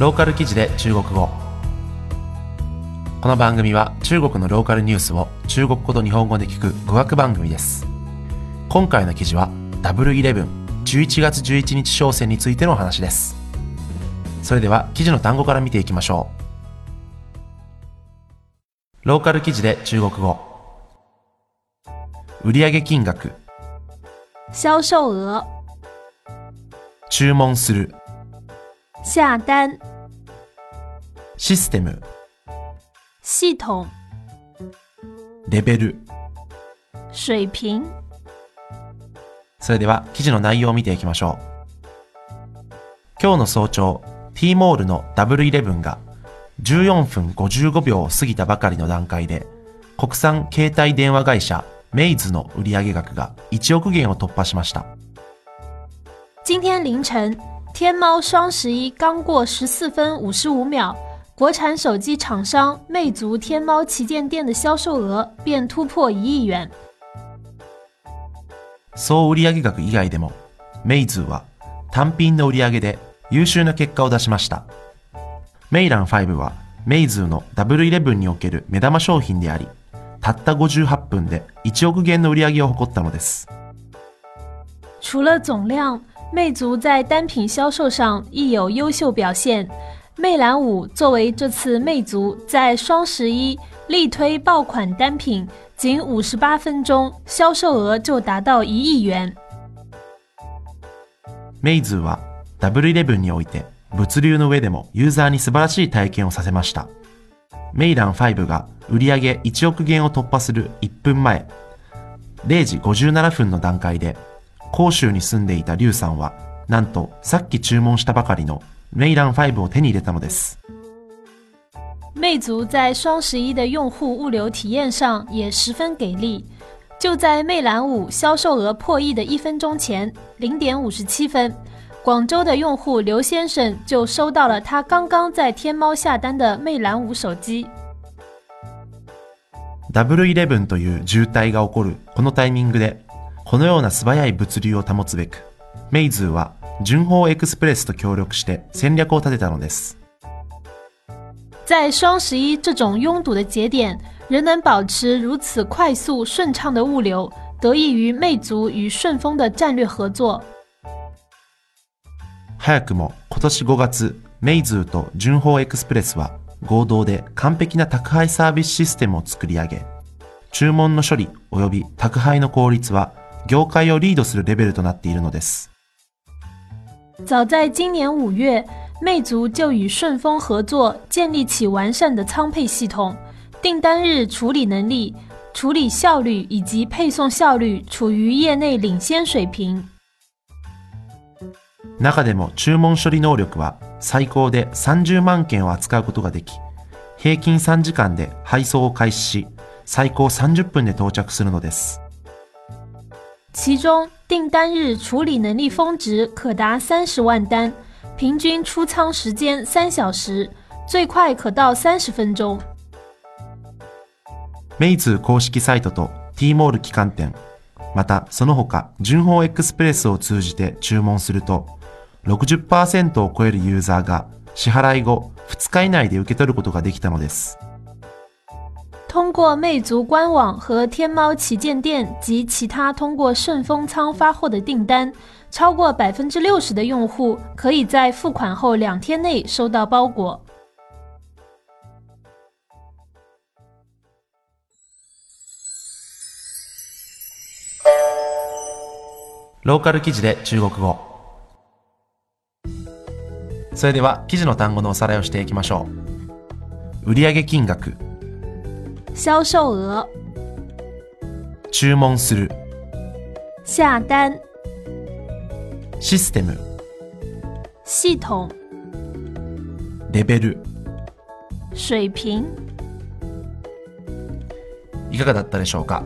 ローカル記事で中国語。この番組は中国のローカルニュースを中国語と日本語で聞く語学番組です。今回の記事はダブルイレブン11月11日商戦についてのお話です。それでは記事の単語から見ていきましょう。ローカル記事で中国語。売上金額。销售额、注文する。下单、システム。系統、レベル。水平。それでは記事の内容を見ていきましょう。今日の早朝 T モールのダブルイレブンが14分55秒を過ぎたばかりの段階で国産携帯電話会社メイズの売上額が1億元を突破しました。今天凌晨，天猫双十一刚过十四分五十五秒，国产手机厂商魅族天猫旗舰店的销售额便突破一亿元。総売上額以外でもメイズは単品の売上で優秀な結果を出しましたメイラン5はメイズのダブルイレブンにおける目玉商品でありたった58分で1億元の売り上げを誇ったのです除了总量，魅族在单品销售上亦有优秀表现。魅蓝五作为这次魅族在双十一力推爆款单品，仅五十八分钟销售额就达到一亿元。メイズはダブルイレブンにおいて物流の上でもユーザーに素晴らしい体験をさせました。メイラン5が売上1億元を突破する1分前、0時57分の段階で、広州に住んでいたリュウさんは、なんとさっき注文したばかりのメイラン5を手に入れたのです。魅族在双十一的用户物流体验上也十分给力。就在魅蓝五销售额破亿的一分钟前，零点五十七分，广州的用户刘先生就收到了他刚刚在天猫下单的魅蓝五手机。ダブルイレブンという渋滞が起こるこのタイミングで、このような素早い物流を保つべく、メイズーは順法エクスプレスと協力して戦略を立てたのです。在双十一这种拥堵的节点，仍能保持如此快速顺畅的物流，得益于魅族与顺丰的战略合作。早くも今年5月、メイズーと順法エクスプレスは合同で完璧な宅配サービスシステムを作り上げ、注文の処理及び宅配の効率は業界をリードするレベルとなっているのです。早在今年五月，魅族就与顺丰合作，建立起完善的仓配系统，订单日处理能力、处理效率以及配送效率处于业内领先水平。中でも注文処理能力は最高で30万件を扱うことができ、平均3時間で配送を開始し、最高30分で到着するのです。 其中订单日处理能力峰值可达三十万单，平均出仓时间三小时，最快可到三十分钟。メイズ公式サイトと T モール旗艦店、またその他、順法エクスプレスを通じて注文すると、60%を超えるユーザーが支払い後2日以内で受け取ることができたのです。通过魅族官网和天猫旗舰店及其他通过顺丰仓发货的订单，超过百分之六十的用户可以在付款后两天内收到包裹。ローカル記事で中国語。それでは記事の単語のおさらいをしていきましょう。売上金額、 销售额、注文する、下单、システム、系统、レベル。水平。いかがだったでしょうか？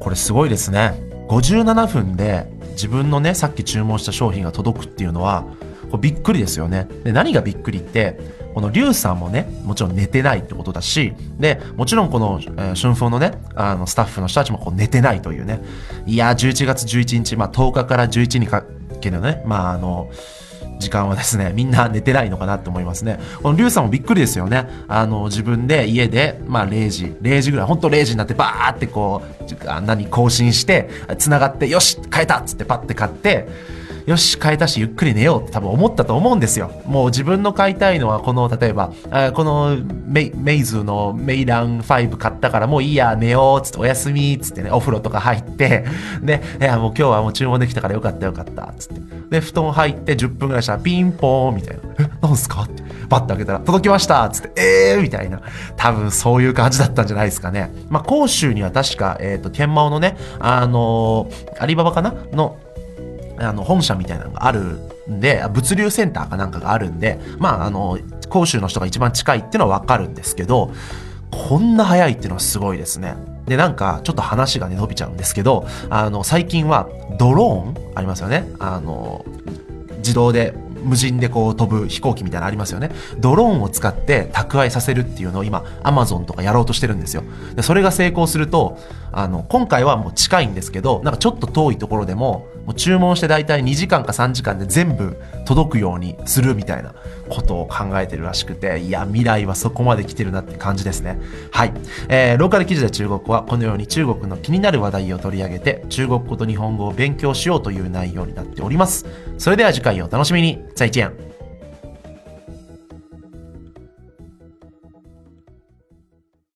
これすごいですね。57分で自分のね、さっき注文した商品が届くっていうのは、これびっくりですよね。で、何がびっくりって、このリュウさんもね、もちろん寝てないってことだし、で、もちろんこの、えー春風のね、あの、スタッフの人たちもこう寝てないというね。いやー、11月11日、まあ10日から11日にかけのね、まああの、時間はですね、みんな寝てないのかなって思いますね。このリュウさんもびっくりですよね。あの、自分で家で、まあ0時、0時ぐらい、ほんと0時になってバーってこう、あ何、更新して、繋がって、よし変えたっつってパッて買って、よし、変えたし、ゆっくり寝ようって多分思ったと思うんですよ。もう自分の買いたいのは、この、例えば、あこのメイズのメイラン5買ったからもういいや、寝ようっ、つって、おやすみっ、つってね、お風呂とか入って、で、いや、もう今日はもう注文できたからよかったよかったっ、つって。で、布団入って10分ぐらいしたら、ピンポーンみたいな。え、なんすかって。バッて開けたら、届きましたっつって、えーみたいな。多分そういう感じだったんじゃないですかね。まあ、甲州には確か、えっ、と、天満のね、あのーアリババかな？の、あの、本社みたいなのがあるんで、物流センターかなんかがあるんで、まあ、あの、甲州の人が一番近いっていうのはわかるんですけど、こんな早いっていうのはすごいですね。で、なんか、ちょっと話がね、伸びちゃうんですけど、あの、最近は、ドローンありますよね。あの、自動で、無人でこう飛ぶ飛行機みたいなのありますよね。ドローンを使って宅配させるっていうのを今、アマゾンとかやろうとしてるんですよ。で、それが成功すると、あの、今回はもう近いんですけど、なんかちょっと遠いところでも、もう注文して大体2時間か3時間で全部届くようにするみたいなことを考えてるらしくて、いや、未来はそこまで来てるなって感じですね。はい。えー、ローカル記事で中国はこのように中国の気になる話題を取り上げて、中国語と日本語を勉強しようという内容になっております。それでは次回をお楽しみに。再见。